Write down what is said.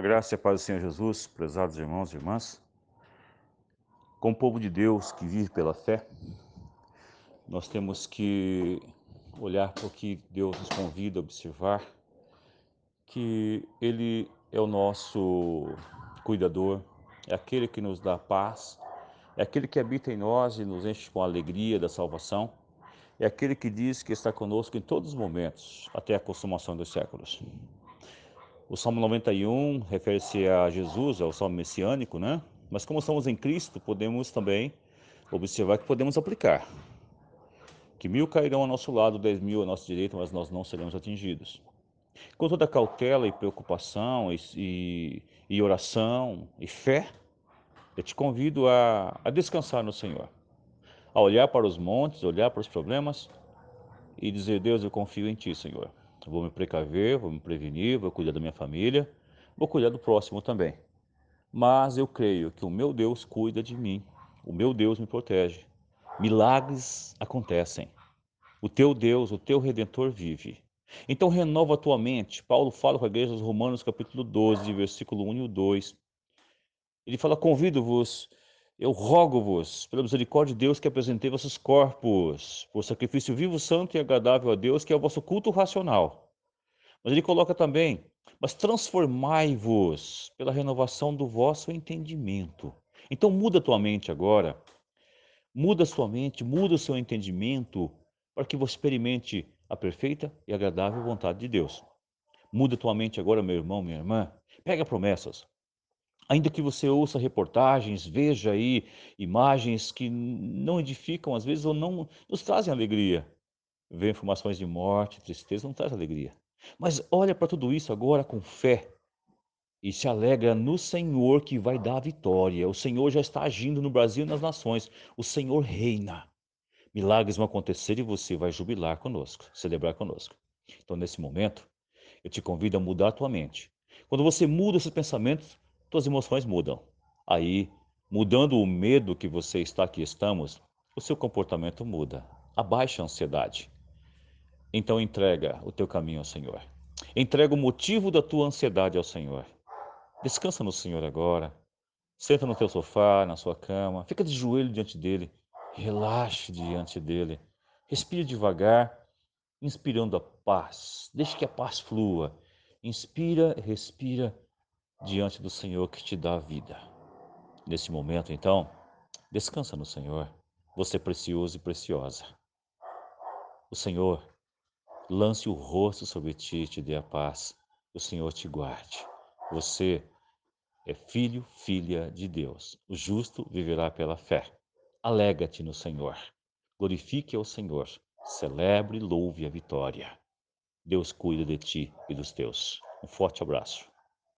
graça e a paz do Senhor Jesus, prezados irmãos e irmãs, como povo de Deus que vive pela fé, nós temos que olhar para o que Deus nos convida a observar, que Ele é o nosso cuidador, é aquele que nos dá paz, é aquele que habita em nós e nos enche com a alegria da salvação, é aquele que diz que está conosco em todos os momentos, até a consumação dos séculos. O Salmo 91 refere-se a Jesus, ao Salmo messiânico, né? Mas como estamos em Cristo, podemos também observar que podemos aplicar. Que mil cairão ao nosso lado, dez mil à nossa direita, mas nós não seremos atingidos. Com toda cautela e preocupação e, e, e oração e fé, eu te convido a, a descansar no Senhor. A olhar para os montes, olhar para os problemas e dizer, Deus, eu confio em Ti, Senhor. Vou me precaver, vou me prevenir, vou cuidar da minha família, vou cuidar do próximo também. Mas eu creio que o meu Deus cuida de mim, o meu Deus me protege. Milagres acontecem. O teu Deus, o teu Redentor vive. Então renova a tua mente. Paulo fala com a igreja dos Romanos, capítulo 12, versículo 1 e 2. Ele fala, convido-vos eu rogo-vos, pela misericórdia de Deus, que apresentei vossos corpos por sacrifício vivo, santo e agradável a Deus, que é o vosso culto racional. Mas ele coloca também, mas transformai-vos pela renovação do vosso entendimento. Então muda a tua mente agora, muda a sua mente, muda o seu entendimento, para que você experimente a perfeita e agradável vontade de Deus. Muda a tua mente agora, meu irmão, minha irmã. Pega promessas, Ainda que você ouça reportagens, veja aí imagens que não edificam às vezes ou não nos trazem alegria. Vê informações de morte, tristeza, não traz alegria. Mas olha para tudo isso agora com fé e se alegra no Senhor que vai dar a vitória. O Senhor já está agindo no Brasil e nas nações. O Senhor reina. Milagres vão acontecer e você vai jubilar conosco, celebrar conosco. Então, nesse momento, eu te convido a mudar a tua mente. Quando você muda esses pensamentos, suas emoções mudam. Aí, mudando o medo que você está que estamos, o seu comportamento muda. Abaixa a ansiedade. Então entrega o teu caminho ao Senhor. Entrega o motivo da tua ansiedade ao Senhor. Descansa no Senhor agora. Senta no teu sofá, na sua cama. Fica de joelho diante dele. Relaxe diante dele. Respire devagar, inspirando a paz. Deixe que a paz flua. Inspira, respira diante do Senhor que te dá vida. Nesse momento, então, descansa no Senhor. Você é precioso e preciosa. O Senhor lance o rosto sobre ti e te dê a paz. O Senhor te guarde. Você é filho, filha de Deus. O justo viverá pela fé. Alega-te no Senhor. Glorifique ao Senhor. Celebre e louve a vitória. Deus cuida de ti e dos teus. Um forte abraço.